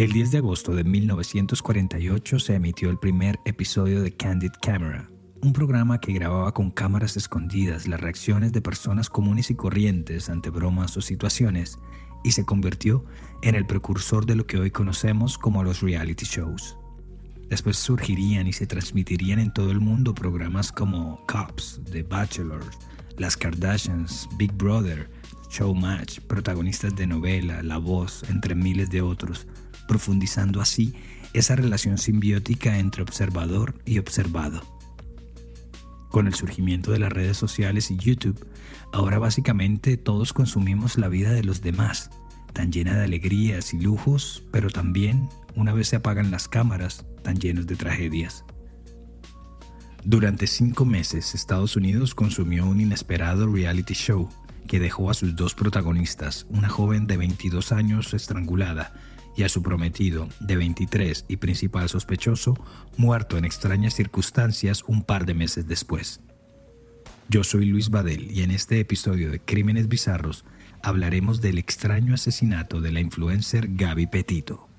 El 10 de agosto de 1948 se emitió el primer episodio de Candid Camera, un programa que grababa con cámaras escondidas las reacciones de personas comunes y corrientes ante bromas o situaciones y se convirtió en el precursor de lo que hoy conocemos como los reality shows. Después surgirían y se transmitirían en todo el mundo programas como Cops, The Bachelor, Las Kardashians, Big Brother, Showmatch, protagonistas de novela, La Voz, entre miles de otros, profundizando así esa relación simbiótica entre observador y observado. Con el surgimiento de las redes sociales y YouTube, ahora básicamente todos consumimos la vida de los demás, tan llena de alegrías y lujos, pero también, una vez se apagan las cámaras, tan llenos de tragedias. Durante cinco meses, Estados Unidos consumió un inesperado reality show que dejó a sus dos protagonistas, una joven de 22 años estrangulada y a su prometido, de 23 y principal sospechoso, muerto en extrañas circunstancias un par de meses después. Yo soy Luis Badel y en este episodio de Crímenes Bizarros hablaremos del extraño asesinato de la influencer Gaby Petito.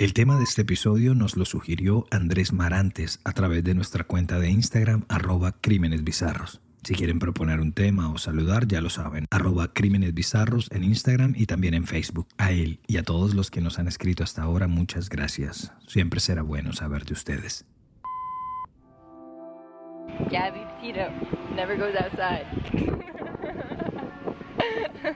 El tema de este episodio nos lo sugirió Andrés Marantes a través de nuestra cuenta de Instagram arroba Crímenes Bizarros. Si quieren proponer un tema o saludar, ya lo saben. Arroba Crímenes Bizarros en Instagram y también en Facebook. A él y a todos los que nos han escrito hasta ahora, muchas gracias. Siempre será bueno saber de ustedes.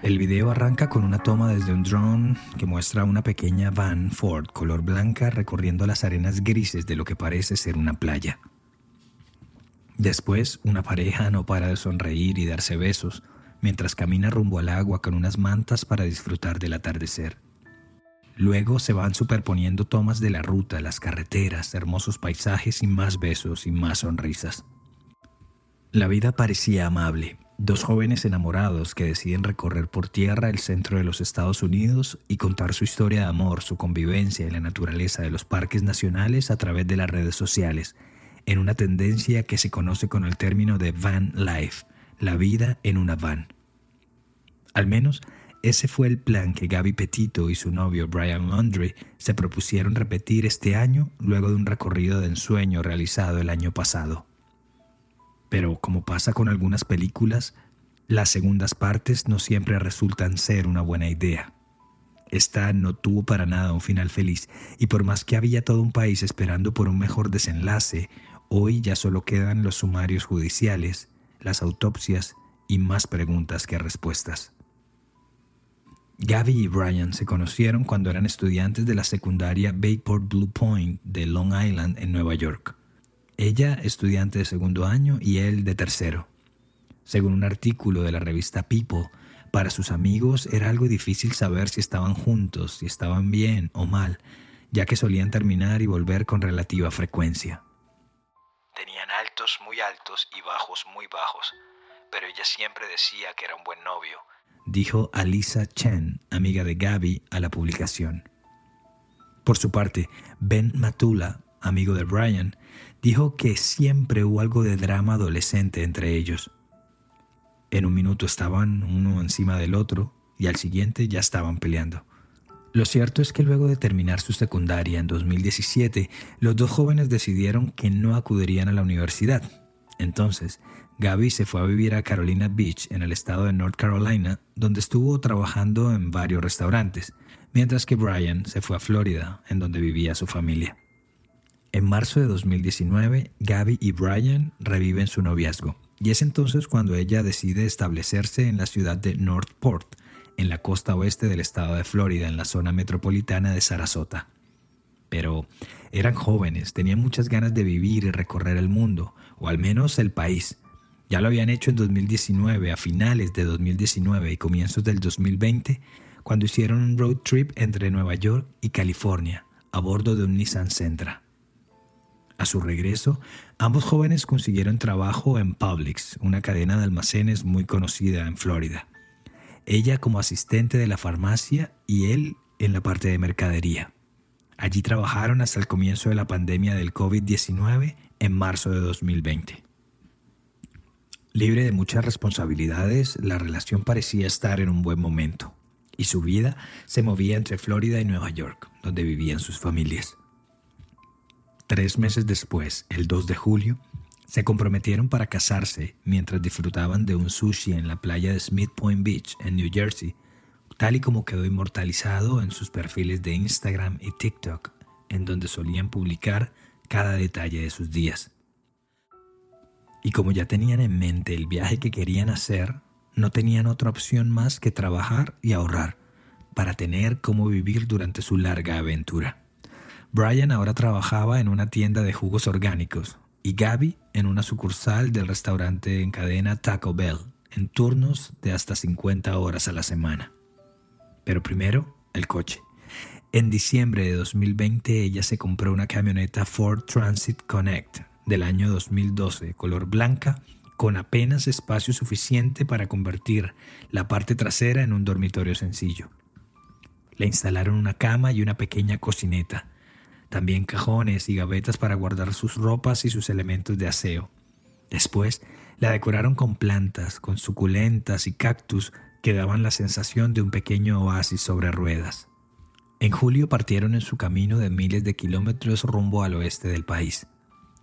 El video arranca con una toma desde un drone que muestra una pequeña van Ford color blanca recorriendo las arenas grises de lo que parece ser una playa. Después, una pareja no para de sonreír y darse besos mientras camina rumbo al agua con unas mantas para disfrutar del atardecer. Luego se van superponiendo tomas de la ruta, las carreteras, hermosos paisajes y más besos y más sonrisas. La vida parecía amable. Dos jóvenes enamorados que deciden recorrer por tierra el centro de los Estados Unidos y contar su historia de amor, su convivencia y la naturaleza de los parques nacionales a través de las redes sociales en una tendencia que se conoce con el término de van life, la vida en una van. Al menos ese fue el plan que Gaby Petito y su novio Brian Laundrie se propusieron repetir este año luego de un recorrido de ensueño realizado el año pasado. Pero como pasa con algunas películas, las segundas partes no siempre resultan ser una buena idea. Esta no tuvo para nada un final feliz y por más que había todo un país esperando por un mejor desenlace, Hoy ya solo quedan los sumarios judiciales, las autopsias y más preguntas que respuestas. Gaby y Brian se conocieron cuando eran estudiantes de la secundaria Bayport Blue Point de Long Island en Nueva York. Ella estudiante de segundo año y él de tercero. Según un artículo de la revista People, para sus amigos era algo difícil saber si estaban juntos, si estaban bien o mal, ya que solían terminar y volver con relativa frecuencia. Tenían altos muy altos y bajos muy bajos, pero ella siempre decía que era un buen novio. Dijo Alisa Chen, amiga de Gaby, a la publicación. Por su parte, Ben Matula, amigo de Brian, dijo que siempre hubo algo de drama adolescente entre ellos. En un minuto estaban uno encima del otro y al siguiente ya estaban peleando. Lo cierto es que luego de terminar su secundaria en 2017, los dos jóvenes decidieron que no acudirían a la universidad. Entonces, Gaby se fue a vivir a Carolina Beach, en el estado de North Carolina, donde estuvo trabajando en varios restaurantes, mientras que Brian se fue a Florida, en donde vivía su familia. En marzo de 2019, Gaby y Brian reviven su noviazgo, y es entonces cuando ella decide establecerse en la ciudad de Northport, en la costa oeste del estado de Florida, en la zona metropolitana de Sarasota. Pero eran jóvenes, tenían muchas ganas de vivir y recorrer el mundo, o al menos el país. Ya lo habían hecho en 2019, a finales de 2019 y comienzos del 2020, cuando hicieron un road trip entre Nueva York y California, a bordo de un Nissan Sentra. A su regreso, ambos jóvenes consiguieron trabajo en Publix, una cadena de almacenes muy conocida en Florida ella como asistente de la farmacia y él en la parte de mercadería. Allí trabajaron hasta el comienzo de la pandemia del COVID-19 en marzo de 2020. Libre de muchas responsabilidades, la relación parecía estar en un buen momento, y su vida se movía entre Florida y Nueva York, donde vivían sus familias. Tres meses después, el 2 de julio, se comprometieron para casarse mientras disfrutaban de un sushi en la playa de Smith Point Beach, en New Jersey, tal y como quedó inmortalizado en sus perfiles de Instagram y TikTok, en donde solían publicar cada detalle de sus días. Y como ya tenían en mente el viaje que querían hacer, no tenían otra opción más que trabajar y ahorrar para tener cómo vivir durante su larga aventura. Brian ahora trabajaba en una tienda de jugos orgánicos y Gaby en una sucursal del restaurante en cadena Taco Bell, en turnos de hasta 50 horas a la semana. Pero primero, el coche. En diciembre de 2020 ella se compró una camioneta Ford Transit Connect del año 2012, color blanca, con apenas espacio suficiente para convertir la parte trasera en un dormitorio sencillo. Le instalaron una cama y una pequeña cocineta, también cajones y gavetas para guardar sus ropas y sus elementos de aseo. Después la decoraron con plantas, con suculentas y cactus que daban la sensación de un pequeño oasis sobre ruedas. En julio partieron en su camino de miles de kilómetros rumbo al oeste del país.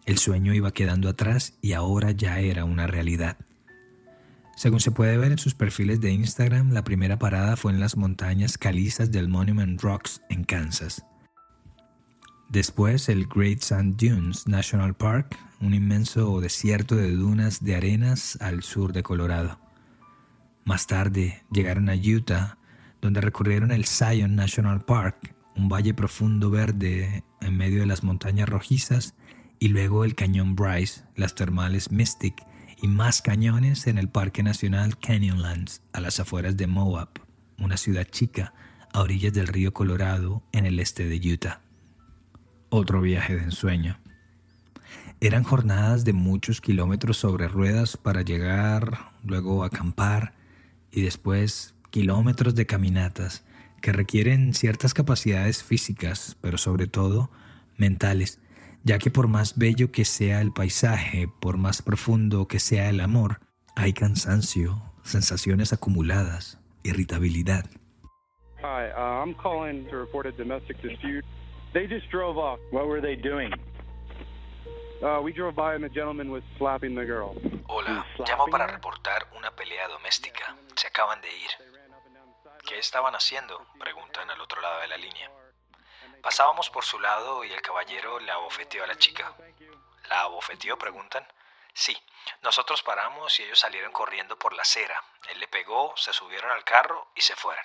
El sueño iba quedando atrás y ahora ya era una realidad. Según se puede ver en sus perfiles de Instagram, la primera parada fue en las montañas calizas del Monument Rocks en Kansas. Después el Great Sand Dunes National Park, un inmenso desierto de dunas de arenas al sur de Colorado. Más tarde llegaron a Utah, donde recorrieron el Zion National Park, un valle profundo verde en medio de las montañas rojizas y luego el cañón Bryce, las termales Mystic y más cañones en el Parque Nacional Canyonlands, a las afueras de Moab, una ciudad chica a orillas del río Colorado en el este de Utah. Otro viaje de ensueño. Eran jornadas de muchos kilómetros sobre ruedas para llegar, luego acampar y después kilómetros de caminatas que requieren ciertas capacidades físicas, pero sobre todo mentales ya que por más bello que sea el paisaje, por más profundo que sea el amor, hay cansancio, sensaciones acumuladas, irritabilidad. Hi, uh, I'm calling to report a domestic dispute. They just drove off. What were they doing? Uh, we drove by and the gentleman was slapping the girl. Hola, llamo para reportar una pelea doméstica. Se acaban de ir. ¿Qué estaban haciendo? Preguntan al otro lado de la línea. Pasábamos por su lado y el caballero le abofeteó a la chica. ¿La abofeteó? preguntan. Sí, nosotros paramos y ellos salieron corriendo por la acera. Él le pegó, se subieron al carro y se fueron.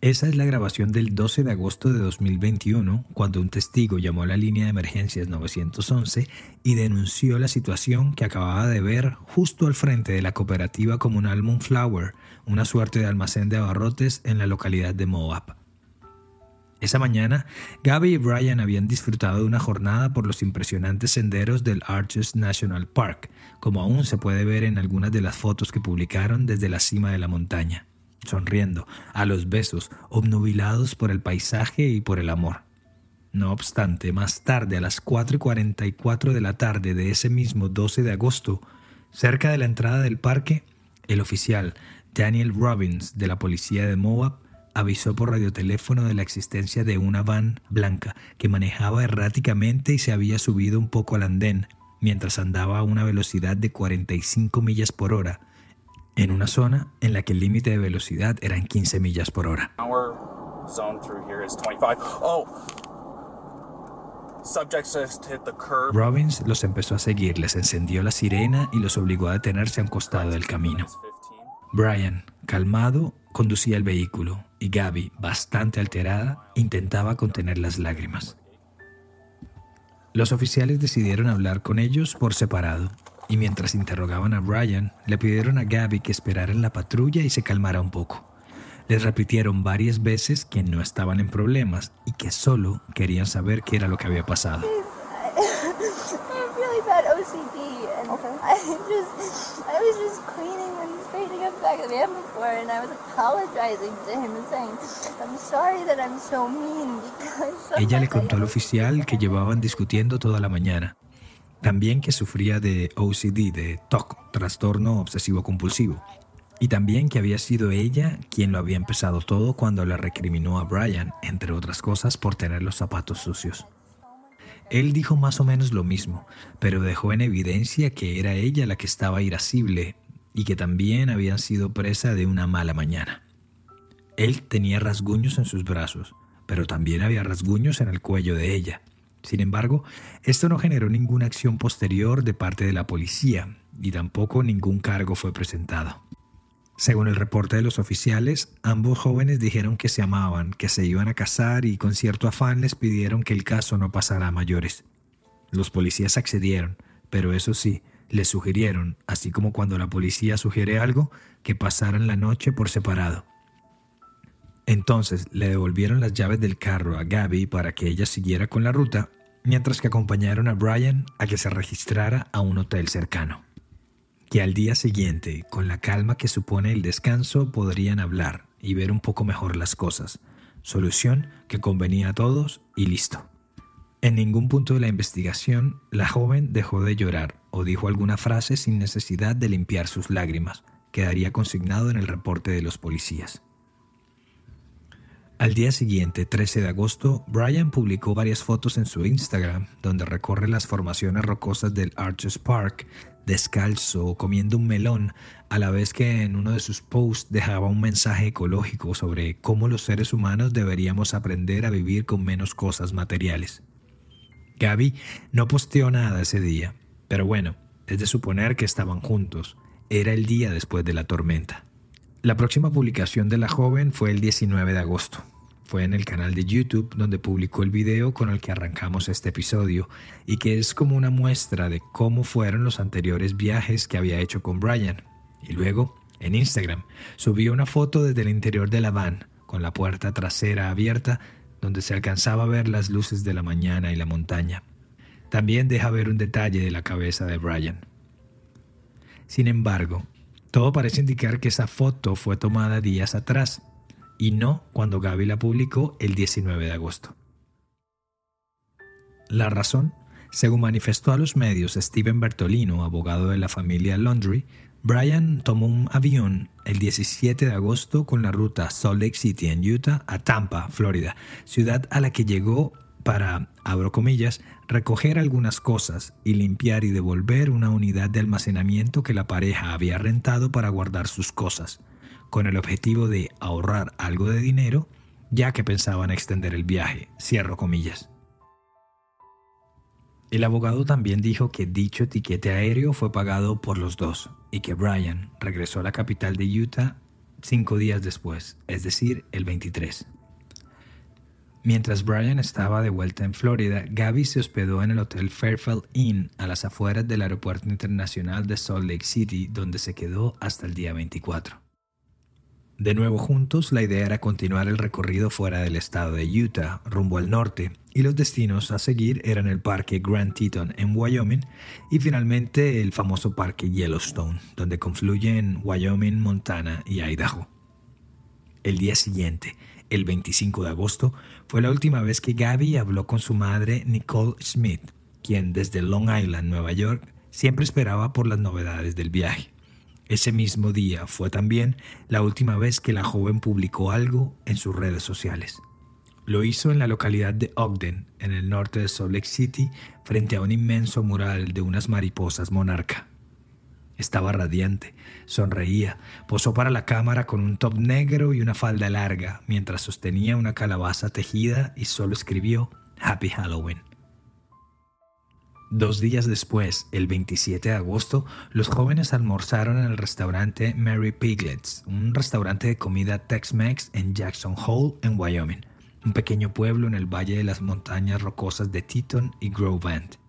Esa es la grabación del 12 de agosto de 2021, cuando un testigo llamó a la línea de emergencias 911 y denunció la situación que acababa de ver justo al frente de la cooperativa comunal Moonflower, una suerte de almacén de abarrotes en la localidad de Moab. Esa mañana, Gaby y Brian habían disfrutado de una jornada por los impresionantes senderos del Arches National Park, como aún se puede ver en algunas de las fotos que publicaron desde la cima de la montaña, sonriendo, a los besos, obnubilados por el paisaje y por el amor. No obstante, más tarde, a las 4.44 de la tarde de ese mismo 12 de agosto, cerca de la entrada del parque, el oficial Daniel Robbins de la policía de Moab avisó por radioteléfono de la existencia de una van blanca que manejaba erráticamente y se había subido un poco al andén mientras andaba a una velocidad de 45 millas por hora, en una zona en la que el límite de velocidad eran 15 millas por hora. Robbins los empezó a seguir, les encendió la sirena y los obligó a detenerse a un costado del camino. Brian, calmado, conducía el vehículo y Gaby, bastante alterada, intentaba contener las lágrimas. Los oficiales decidieron hablar con ellos por separado y mientras interrogaban a Brian, le pidieron a Gaby que esperara en la patrulla y se calmara un poco. Les repitieron varias veces que no estaban en problemas y que solo querían saber qué era lo que había pasado. Ella le contó al oficial que llevaban discutiendo toda la mañana también que sufría de OCD, de TOC, trastorno obsesivo compulsivo, y también que había sido ella quien lo había empezado todo cuando le recriminó a Brian, entre otras cosas, por tener los zapatos sucios. Él dijo más o menos lo mismo, pero dejó en evidencia que era ella la que estaba irascible y que también había sido presa de una mala mañana. Él tenía rasguños en sus brazos, pero también había rasguños en el cuello de ella. Sin embargo, esto no generó ninguna acción posterior de parte de la policía y tampoco ningún cargo fue presentado. Según el reporte de los oficiales, ambos jóvenes dijeron que se amaban, que se iban a casar y con cierto afán les pidieron que el caso no pasara a mayores. Los policías accedieron, pero eso sí, les sugirieron, así como cuando la policía sugiere algo, que pasaran la noche por separado. Entonces le devolvieron las llaves del carro a Gabby para que ella siguiera con la ruta, mientras que acompañaron a Brian a que se registrara a un hotel cercano que al día siguiente, con la calma que supone el descanso, podrían hablar y ver un poco mejor las cosas. Solución que convenía a todos y listo. En ningún punto de la investigación, la joven dejó de llorar o dijo alguna frase sin necesidad de limpiar sus lágrimas. Quedaría consignado en el reporte de los policías. Al día siguiente, 13 de agosto, Brian publicó varias fotos en su Instagram donde recorre las formaciones rocosas del Arches Park descalzo, comiendo un melón, a la vez que en uno de sus posts dejaba un mensaje ecológico sobre cómo los seres humanos deberíamos aprender a vivir con menos cosas materiales. Gaby no posteó nada ese día, pero bueno, es de suponer que estaban juntos. Era el día después de la tormenta. La próxima publicación de la joven fue el 19 de agosto. Fue en el canal de YouTube donde publicó el video con el que arrancamos este episodio y que es como una muestra de cómo fueron los anteriores viajes que había hecho con Brian. Y luego, en Instagram, subió una foto desde el interior de la van, con la puerta trasera abierta, donde se alcanzaba a ver las luces de la mañana y la montaña. También deja ver un detalle de la cabeza de Brian. Sin embargo, todo parece indicar que esa foto fue tomada días atrás y no cuando Gaby la publicó el 19 de agosto. La razón, según manifestó a los medios Steven Bertolino, abogado de la familia Laundry, Brian tomó un avión el 17 de agosto con la ruta Salt Lake City en Utah a Tampa, Florida, ciudad a la que llegó para, abro comillas, recoger algunas cosas y limpiar y devolver una unidad de almacenamiento que la pareja había rentado para guardar sus cosas con el objetivo de ahorrar algo de dinero, ya que pensaban extender el viaje, comillas. El abogado también dijo que dicho etiquete aéreo fue pagado por los dos y que Brian regresó a la capital de Utah cinco días después, es decir, el 23. Mientras Brian estaba de vuelta en Florida, Gabby se hospedó en el Hotel Fairfield Inn a las afueras del Aeropuerto Internacional de Salt Lake City, donde se quedó hasta el día 24. De nuevo juntos, la idea era continuar el recorrido fuera del estado de Utah, rumbo al norte, y los destinos a seguir eran el parque Grand Teton en Wyoming y finalmente el famoso parque Yellowstone, donde confluyen Wyoming, Montana y Idaho. El día siguiente, el 25 de agosto, fue la última vez que Gabby habló con su madre Nicole Smith, quien desde Long Island, Nueva York, siempre esperaba por las novedades del viaje. Ese mismo día fue también la última vez que la joven publicó algo en sus redes sociales. Lo hizo en la localidad de Ogden, en el norte de Salt Lake City, frente a un inmenso mural de unas mariposas monarca. Estaba radiante, sonreía, posó para la cámara con un top negro y una falda larga, mientras sostenía una calabaza tejida y solo escribió Happy Halloween. Dos días después, el 27 de agosto, los jóvenes almorzaron en el restaurante Mary Piglet's, un restaurante de comida Tex-Mex en Jackson Hole, en Wyoming, un pequeño pueblo en el valle de las montañas rocosas de Teton y Grove End.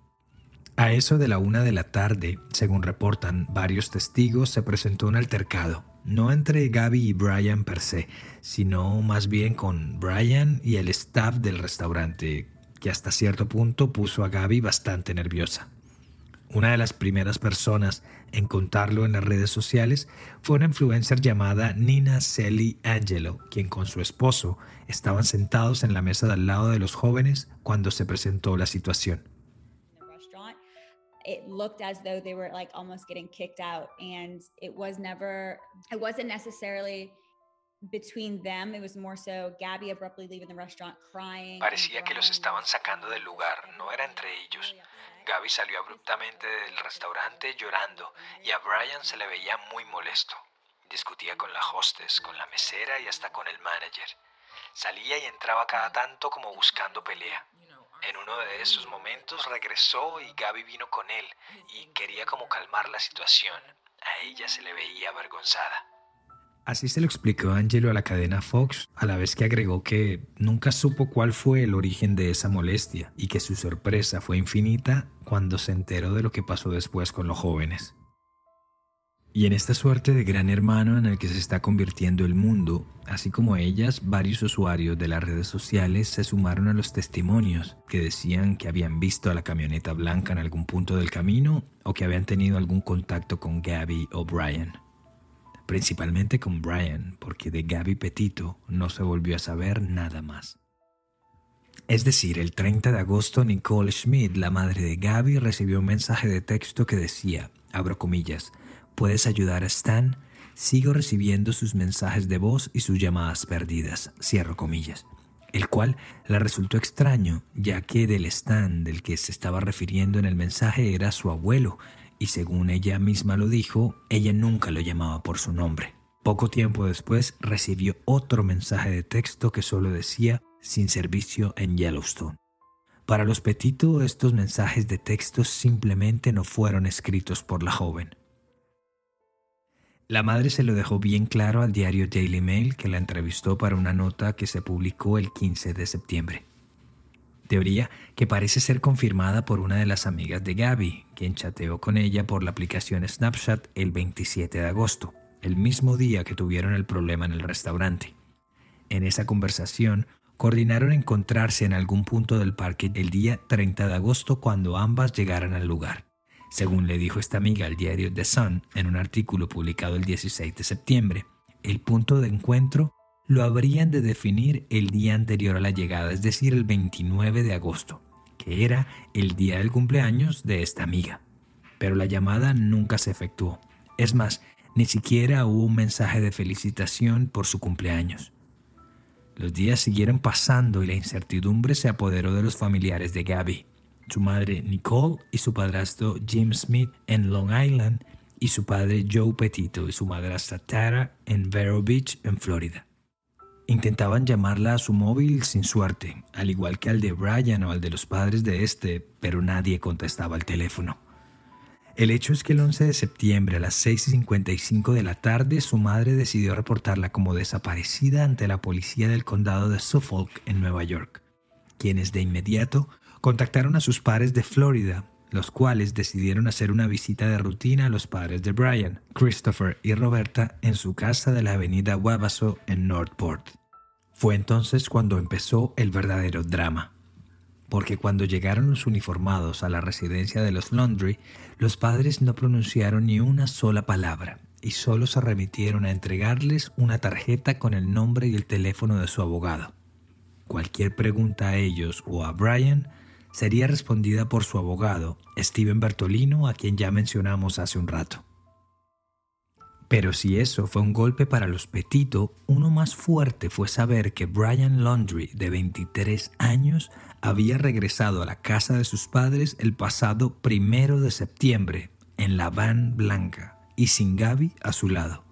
A eso de la una de la tarde, según reportan varios testigos, se presentó un altercado, no entre Gaby y Brian per se, sino más bien con Brian y el staff del restaurante, que hasta cierto punto puso a Gaby bastante nerviosa. Una de las primeras personas en contarlo en las redes sociales fue una influencer llamada Nina Celi Angelo, quien con su esposo estaban sentados en la mesa de al lado de los jóvenes cuando se presentó la situación. It looked as though they were like almost getting kicked out and it was never it wasn't necessarily between them it was more so Gabby abruptly leaving the restaurant crying Parecía que los estaban sacando del lugar, no era entre ellos. Gaby salió abruptamente del restaurante llorando y a Brian se le veía muy molesto. Discutía con la hostess, con la mesera y hasta con el manager. Salía y entraba cada tanto como buscando pelea. En uno de esos momentos regresó y Gaby vino con él y quería como calmar la situación. A ella se le veía avergonzada. Así se lo explicó Angelo a la cadena Fox, a la vez que agregó que nunca supo cuál fue el origen de esa molestia y que su sorpresa fue infinita cuando se enteró de lo que pasó después con los jóvenes. Y en esta suerte de gran hermano en el que se está convirtiendo el mundo, así como ellas, varios usuarios de las redes sociales se sumaron a los testimonios que decían que habían visto a la camioneta blanca en algún punto del camino o que habían tenido algún contacto con Gabby o Brian. Principalmente con Brian, porque de Gabby Petito no se volvió a saber nada más. Es decir, el 30 de agosto Nicole Schmidt, la madre de Gabby, recibió un mensaje de texto que decía, abro comillas, ¿Puedes ayudar a Stan? Sigo recibiendo sus mensajes de voz y sus llamadas perdidas, cierro comillas, el cual le resultó extraño, ya que del Stan del que se estaba refiriendo en el mensaje era su abuelo, y según ella misma lo dijo, ella nunca lo llamaba por su nombre. Poco tiempo después recibió otro mensaje de texto que solo decía sin servicio en Yellowstone. Para los Petito estos mensajes de texto simplemente no fueron escritos por la joven. La madre se lo dejó bien claro al diario Daily Mail que la entrevistó para una nota que se publicó el 15 de septiembre. Teoría que parece ser confirmada por una de las amigas de Gabby, quien chateó con ella por la aplicación Snapchat el 27 de agosto, el mismo día que tuvieron el problema en el restaurante. En esa conversación, coordinaron encontrarse en algún punto del parque el día 30 de agosto cuando ambas llegaran al lugar según le dijo esta amiga al diario The Sun en un artículo publicado el 16 de septiembre. El punto de encuentro lo habrían de definir el día anterior a la llegada, es decir, el 29 de agosto, que era el día del cumpleaños de esta amiga. Pero la llamada nunca se efectuó. Es más, ni siquiera hubo un mensaje de felicitación por su cumpleaños. Los días siguieron pasando y la incertidumbre se apoderó de los familiares de Gabby su madre Nicole y su padrastro Jim Smith en Long Island y su padre Joe Petito y su madrastra Tara en Vero Beach, en Florida. Intentaban llamarla a su móvil sin suerte, al igual que al de Brian o al de los padres de este, pero nadie contestaba el teléfono. El hecho es que el 11 de septiembre a las 6.55 de la tarde su madre decidió reportarla como desaparecida ante la policía del condado de Suffolk en Nueva York, quienes de inmediato contactaron a sus padres de Florida, los cuales decidieron hacer una visita de rutina a los padres de Brian, Christopher y Roberta en su casa de la avenida Wabasso en Northport. Fue entonces cuando empezó el verdadero drama. Porque cuando llegaron los uniformados a la residencia de los Laundry, los padres no pronunciaron ni una sola palabra y solo se remitieron a entregarles una tarjeta con el nombre y el teléfono de su abogado. Cualquier pregunta a ellos o a Brian sería respondida por su abogado, Steven Bertolino, a quien ya mencionamos hace un rato. Pero si eso fue un golpe para los Petito, uno más fuerte fue saber que Brian Laundry, de 23 años, había regresado a la casa de sus padres el pasado primero de septiembre en la van blanca y sin Gaby a su lado.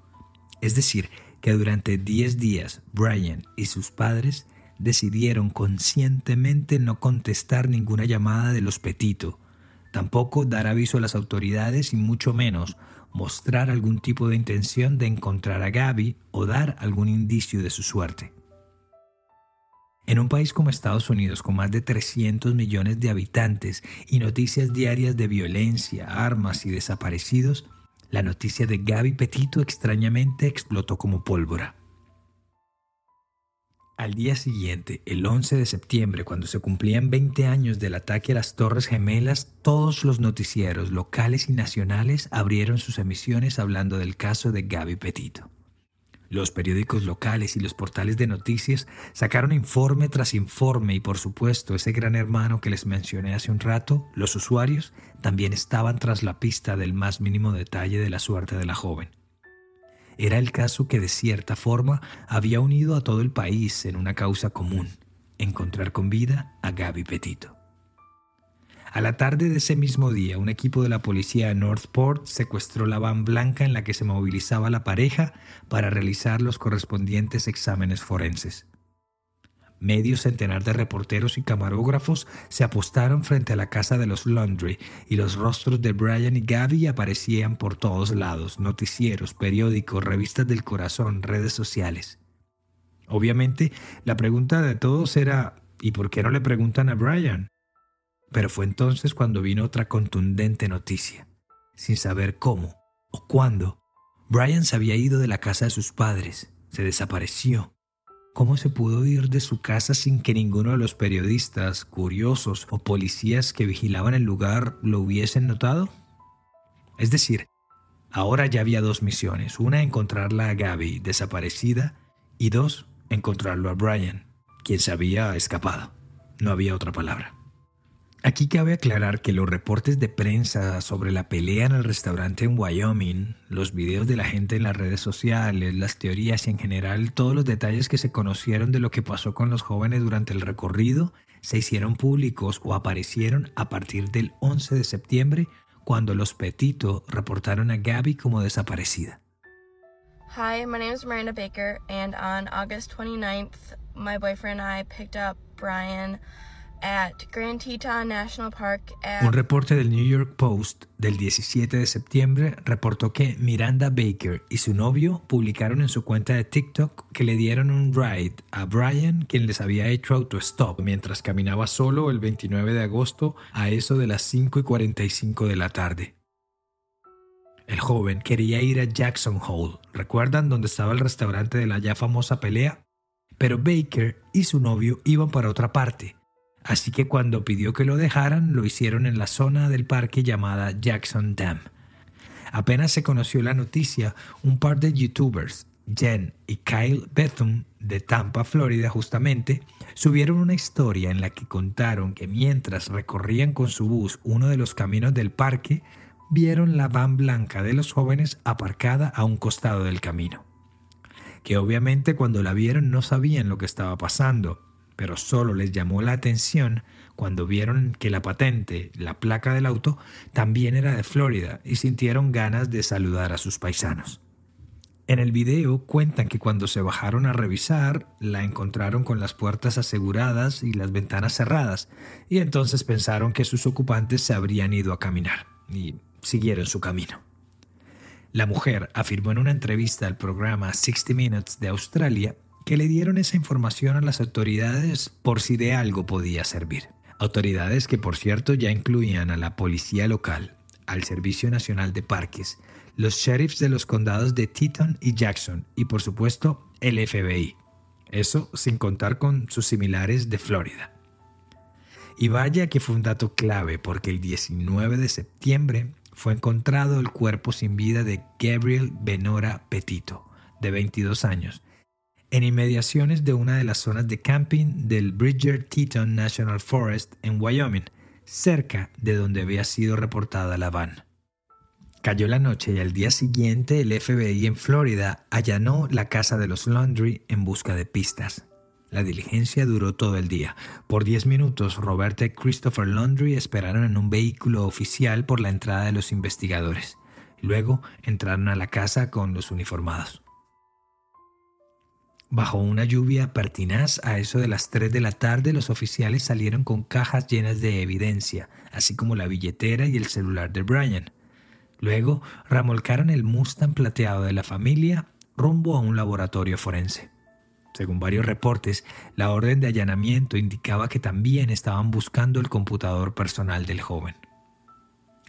Es decir, que durante 10 días Brian y sus padres decidieron conscientemente no contestar ninguna llamada de los Petito, tampoco dar aviso a las autoridades y mucho menos mostrar algún tipo de intención de encontrar a Gaby o dar algún indicio de su suerte. En un país como Estados Unidos, con más de 300 millones de habitantes y noticias diarias de violencia, armas y desaparecidos, la noticia de Gaby Petito extrañamente explotó como pólvora. Al día siguiente, el 11 de septiembre, cuando se cumplían 20 años del ataque a las Torres Gemelas, todos los noticieros locales y nacionales abrieron sus emisiones hablando del caso de Gaby Petito. Los periódicos locales y los portales de noticias sacaron informe tras informe y por supuesto ese gran hermano que les mencioné hace un rato, los usuarios, también estaban tras la pista del más mínimo detalle de la suerte de la joven. Era el caso que de cierta forma había unido a todo el país en una causa común, encontrar con vida a Gaby Petito. A la tarde de ese mismo día, un equipo de la policía de Northport secuestró la van blanca en la que se movilizaba la pareja para realizar los correspondientes exámenes forenses. Medio centenar de reporteros y camarógrafos se apostaron frente a la casa de los Laundry y los rostros de Brian y Gabby aparecían por todos lados, noticieros, periódicos, revistas del corazón, redes sociales. Obviamente, la pregunta de todos era ¿y por qué no le preguntan a Brian? Pero fue entonces cuando vino otra contundente noticia. Sin saber cómo o cuándo, Brian se había ido de la casa de sus padres, se desapareció. ¿Cómo se pudo ir de su casa sin que ninguno de los periodistas, curiosos o policías que vigilaban el lugar lo hubiesen notado? Es decir, ahora ya había dos misiones, una encontrarla a Gaby desaparecida y dos, encontrarlo a Brian, quien se había escapado. No había otra palabra. Aquí cabe aclarar que los reportes de prensa sobre la pelea en el restaurante en Wyoming, los videos de la gente en las redes sociales, las teorías y en general todos los detalles que se conocieron de lo que pasó con los jóvenes durante el recorrido se hicieron públicos o aparecieron a partir del 11 de septiembre cuando los Petito reportaron a Gabby como desaparecida. Hi, my name is Miranda Baker and on August 29th, my boyfriend and I picked up Brian un reporte del New York Post del 17 de septiembre reportó que Miranda Baker y su novio publicaron en su cuenta de TikTok que le dieron un ride a Brian, quien les había hecho autostop mientras caminaba solo el 29 de agosto a eso de las 5 y 45 de la tarde. El joven quería ir a Jackson Hole, ¿recuerdan dónde estaba el restaurante de la ya famosa pelea? Pero Baker y su novio iban para otra parte así que cuando pidió que lo dejaran, lo hicieron en la zona del parque llamada Jackson Dam. Apenas se conoció la noticia, un par de youtubers, Jen y Kyle Bethum, de Tampa, Florida justamente, subieron una historia en la que contaron que mientras recorrían con su bus uno de los caminos del parque, vieron la van blanca de los jóvenes aparcada a un costado del camino. Que obviamente cuando la vieron no sabían lo que estaba pasando, pero solo les llamó la atención cuando vieron que la patente, la placa del auto, también era de Florida y sintieron ganas de saludar a sus paisanos. En el video cuentan que cuando se bajaron a revisar, la encontraron con las puertas aseguradas y las ventanas cerradas, y entonces pensaron que sus ocupantes se habrían ido a caminar, y siguieron su camino. La mujer afirmó en una entrevista al programa 60 Minutes de Australia que le dieron esa información a las autoridades por si de algo podía servir. Autoridades que por cierto ya incluían a la policía local, al Servicio Nacional de Parques, los sheriffs de los condados de Teton y Jackson y por supuesto el FBI. Eso sin contar con sus similares de Florida. Y vaya que fue un dato clave porque el 19 de septiembre fue encontrado el cuerpo sin vida de Gabriel Benora Petito, de 22 años, en inmediaciones de una de las zonas de camping del Bridger-Teton National Forest en Wyoming, cerca de donde había sido reportada la van. Cayó la noche y al día siguiente el FBI en Florida allanó la casa de los Laundry en busca de pistas. La diligencia duró todo el día. Por diez minutos, Roberta y Christopher Laundry esperaron en un vehículo oficial por la entrada de los investigadores. Luego entraron a la casa con los uniformados. Bajo una lluvia pertinaz, a eso de las 3 de la tarde, los oficiales salieron con cajas llenas de evidencia, así como la billetera y el celular de Brian. Luego remolcaron el Mustang plateado de la familia rumbo a un laboratorio forense. Según varios reportes, la orden de allanamiento indicaba que también estaban buscando el computador personal del joven.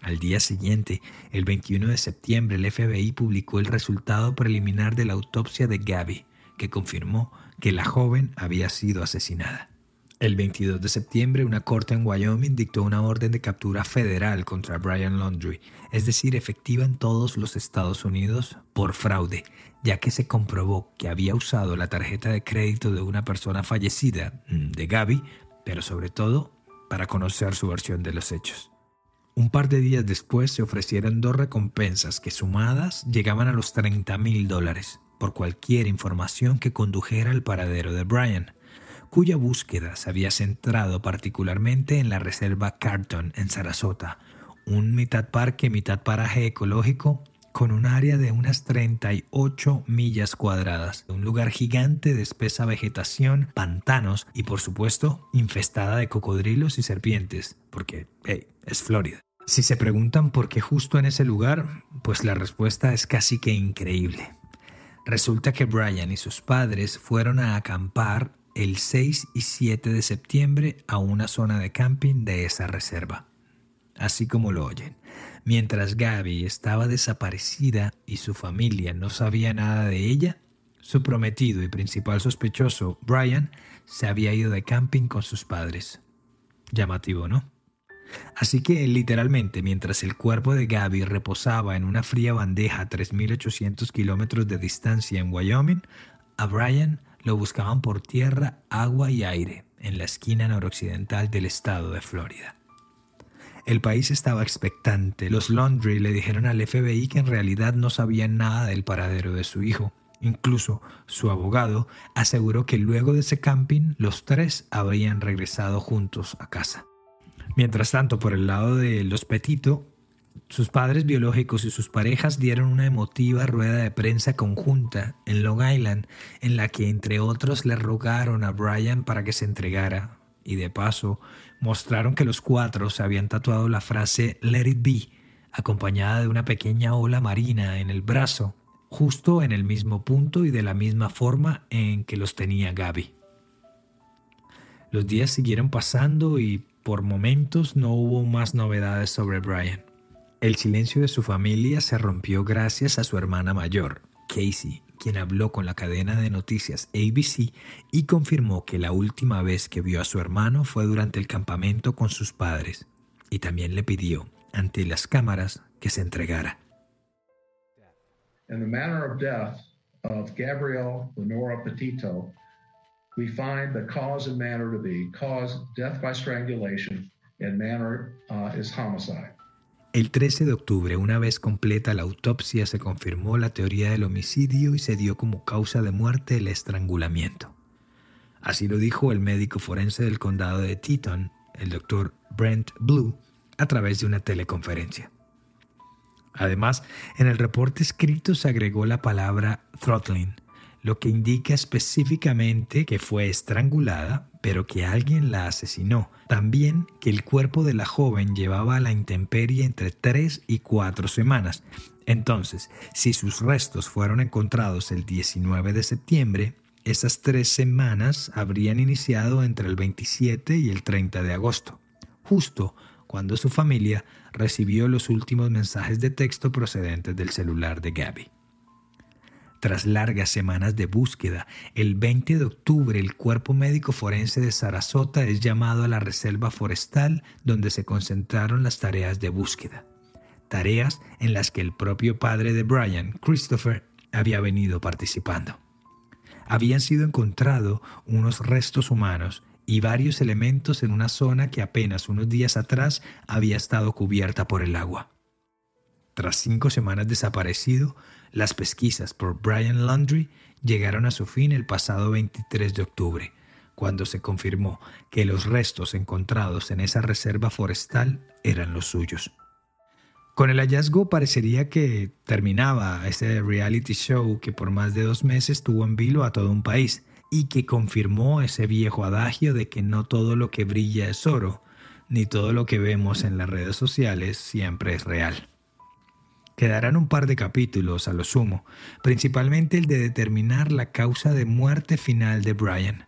Al día siguiente, el 21 de septiembre, el FBI publicó el resultado preliminar de la autopsia de Gabby, que confirmó que la joven había sido asesinada. El 22 de septiembre, una corte en Wyoming dictó una orden de captura federal contra Brian Laundrie, es decir, efectiva en todos los Estados Unidos por fraude, ya que se comprobó que había usado la tarjeta de crédito de una persona fallecida, mm, de Gaby, pero sobre todo para conocer su versión de los hechos. Un par de días después se ofrecieron dos recompensas que sumadas llegaban a los 30 mil dólares por cualquier información que condujera al paradero de Brian cuya búsqueda se había centrado particularmente en la reserva Carton en Sarasota, un mitad parque, mitad paraje ecológico con un área de unas 38 millas cuadradas, un lugar gigante de espesa vegetación, pantanos y por supuesto infestada de cocodrilos y serpientes, porque, hey, es Florida. Si se preguntan por qué justo en ese lugar, pues la respuesta es casi que increíble. Resulta que Brian y sus padres fueron a acampar el 6 y 7 de septiembre a una zona de camping de esa reserva. Así como lo oyen. Mientras Gaby estaba desaparecida y su familia no sabía nada de ella, su prometido y principal sospechoso, Brian, se había ido de camping con sus padres. Llamativo, ¿no? Así que literalmente mientras el cuerpo de Gaby reposaba en una fría bandeja a 3.800 kilómetros de distancia en Wyoming, a Brian lo buscaban por tierra, agua y aire en la esquina noroccidental del estado de Florida. El país estaba expectante. Los Laundry le dijeron al FBI que en realidad no sabían nada del paradero de su hijo. Incluso su abogado aseguró que luego de ese camping los tres habrían regresado juntos a casa. Mientras tanto, por el lado de los Petito, sus padres biológicos y sus parejas dieron una emotiva rueda de prensa conjunta en Long Island, en la que entre otros le rogaron a Brian para que se entregara, y de paso mostraron que los cuatro se habían tatuado la frase Let it be, acompañada de una pequeña ola marina en el brazo, justo en el mismo punto y de la misma forma en que los tenía Gaby. Los días siguieron pasando y por momentos no hubo más novedades sobre Brian. El silencio de su familia se rompió gracias a su hermana mayor, Casey, quien habló con la cadena de noticias ABC y confirmó que la última vez que vio a su hermano fue durante el campamento con sus padres, y también le pidió, ante las cámaras, que se entregara. In the manner of death of Gabrielle Lenora Petito, we find the cause and manner to be cause death by strangulation and manner uh, is homicide. El 13 de octubre, una vez completa la autopsia, se confirmó la teoría del homicidio y se dio como causa de muerte el estrangulamiento. Así lo dijo el médico forense del condado de Teton, el doctor Brent Blue, a través de una teleconferencia. Además, en el reporte escrito se agregó la palabra throttling, lo que indica específicamente que fue estrangulada, pero que alguien la asesinó. También que el cuerpo de la joven llevaba a la intemperie entre tres y cuatro semanas. Entonces, si sus restos fueron encontrados el 19 de septiembre, esas tres semanas habrían iniciado entre el 27 y el 30 de agosto, justo cuando su familia recibió los últimos mensajes de texto procedentes del celular de Gabby. Tras largas semanas de búsqueda, el 20 de octubre el cuerpo médico forense de Sarasota es llamado a la reserva forestal donde se concentraron las tareas de búsqueda. Tareas en las que el propio padre de Brian, Christopher, había venido participando. Habían sido encontrados unos restos humanos y varios elementos en una zona que apenas unos días atrás había estado cubierta por el agua. Tras cinco semanas desaparecido, las pesquisas por Brian Laundrie llegaron a su fin el pasado 23 de octubre, cuando se confirmó que los restos encontrados en esa reserva forestal eran los suyos. Con el hallazgo parecería que terminaba ese reality show que por más de dos meses tuvo en vilo a todo un país y que confirmó ese viejo adagio de que no todo lo que brilla es oro, ni todo lo que vemos en las redes sociales siempre es real. Quedarán un par de capítulos a lo sumo, principalmente el de determinar la causa de muerte final de Brian,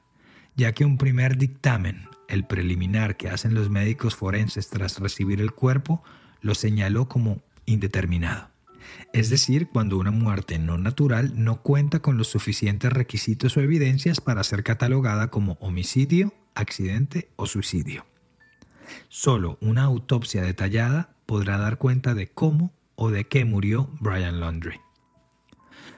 ya que un primer dictamen, el preliminar que hacen los médicos forenses tras recibir el cuerpo, lo señaló como indeterminado. Es decir, cuando una muerte no natural no cuenta con los suficientes requisitos o evidencias para ser catalogada como homicidio accidente o suicidio. Solo una autopsia detallada podrá dar cuenta de cómo o de qué murió Brian Laundrie.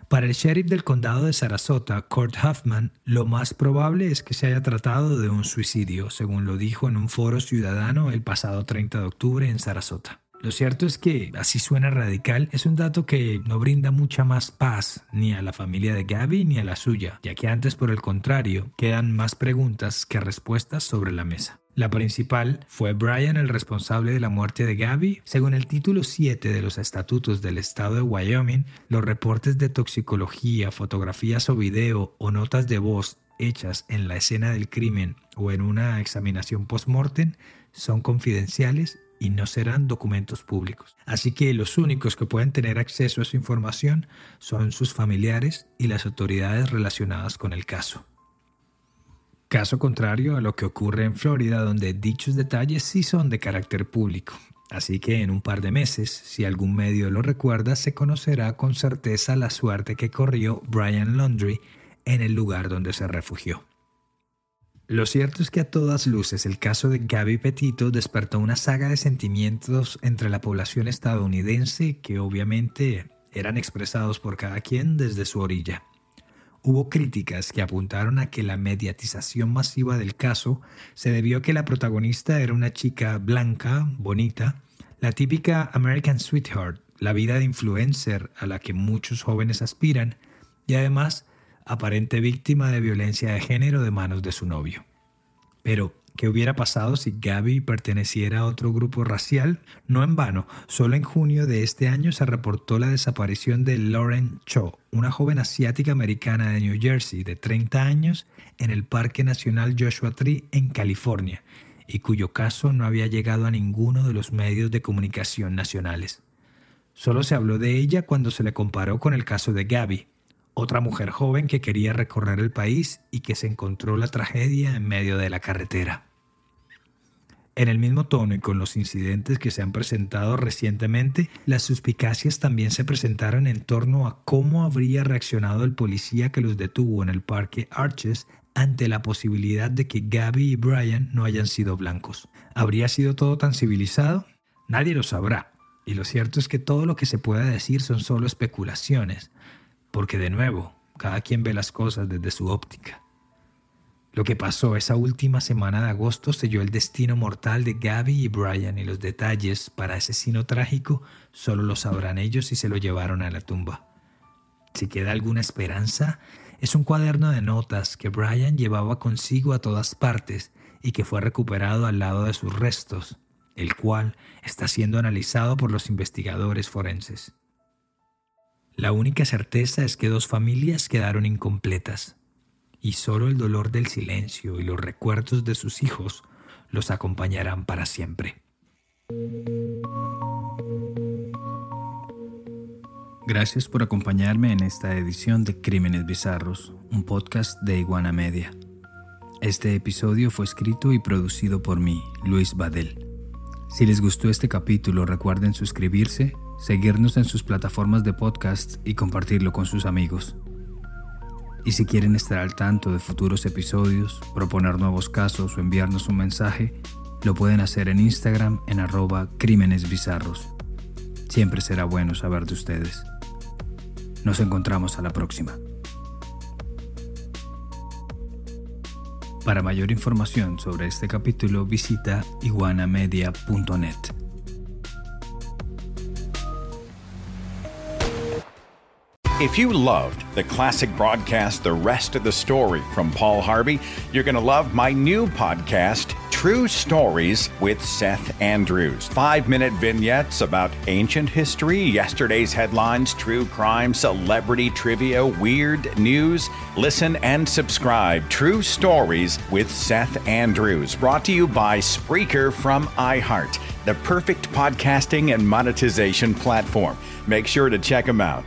Para el sheriff del condado de Sarasota, Kurt Huffman, lo más probable es que se haya tratado de un suicidio, según lo dijo en un foro ciudadano el pasado 30 de octubre en Sarasota. Lo cierto es que, así suena radical, es un dato que no brinda mucha más paz ni a la familia de Gabby ni a la suya, ya que antes, por el contrario, quedan más preguntas que respuestas sobre la mesa. La principal fue Brian el responsable de la muerte de Gabby. Según el título 7 de los estatutos del estado de Wyoming, los reportes de toxicología, fotografías o video o notas de voz hechas en la escena del crimen o en una examinación post-mortem son confidenciales y no serán documentos públicos. Así que los únicos que pueden tener acceso a su información son sus familiares y las autoridades relacionadas con el caso. Caso contrario a lo que ocurre en Florida, donde dichos detalles sí son de carácter público. Así que en un par de meses, si algún medio lo recuerda, se conocerá con certeza la suerte que corrió Brian Laundrie en el lugar donde se refugió. Lo cierto es que a todas luces el caso de Gabby Petito despertó una saga de sentimientos entre la población estadounidense que obviamente eran expresados por cada quien desde su orilla. Hubo críticas que apuntaron a que la mediatización masiva del caso se debió a que la protagonista era una chica blanca, bonita, la típica American Sweetheart, la vida de influencer a la que muchos jóvenes aspiran, y además aparente víctima de violencia de género de manos de su novio. Pero, ¿Qué hubiera pasado si Gabby perteneciera a otro grupo racial? No en vano, solo en junio de este año se reportó la desaparición de Lauren Cho, una joven asiática americana de New Jersey de 30 años en el Parque Nacional Joshua Tree en California, y cuyo caso no había llegado a ninguno de los medios de comunicación nacionales. Solo se habló de ella cuando se le comparó con el caso de Gabby, otra mujer joven que quería recorrer el país y que se encontró la tragedia en medio de la carretera. En el mismo tono y con los incidentes que se han presentado recientemente, las suspicacias también se presentaron en torno a cómo habría reaccionado el policía que los detuvo en el parque Arches ante la posibilidad de que Gabby y Brian no hayan sido blancos. ¿Habría sido todo tan civilizado? Nadie lo sabrá. Y lo cierto es que todo lo que se pueda decir son solo especulaciones, porque de nuevo, cada quien ve las cosas desde su óptica. Lo que pasó esa última semana de agosto selló el destino mortal de Gabby y Brian y los detalles para ese sino trágico solo lo sabrán ellos si se lo llevaron a la tumba. Si queda alguna esperanza, es un cuaderno de notas que Brian llevaba consigo a todas partes y que fue recuperado al lado de sus restos, el cual está siendo analizado por los investigadores forenses. La única certeza es que dos familias quedaron incompletas y solo el dolor del silencio y los recuerdos de sus hijos los acompañarán para siempre. Gracias por acompañarme en esta edición de Crímenes Bizarros, un podcast de Iguana Media. Este episodio fue escrito y producido por mí, Luis Badel. Si les gustó este capítulo, recuerden suscribirse seguirnos en sus plataformas de podcast y compartirlo con sus amigos. Y si quieren estar al tanto de futuros episodios, proponer nuevos casos o enviarnos un mensaje, lo pueden hacer en Instagram en arroba crímenes bizarros. Siempre será bueno saber de ustedes. Nos encontramos a la próxima. Para mayor información sobre este capítulo visita iguanamedia.net. If you loved the classic broadcast, The Rest of the Story from Paul Harvey, you're going to love my new podcast, True Stories with Seth Andrews. Five minute vignettes about ancient history, yesterday's headlines, true crime, celebrity trivia, weird news. Listen and subscribe. True Stories with Seth Andrews. Brought to you by Spreaker from iHeart, the perfect podcasting and monetization platform. Make sure to check them out.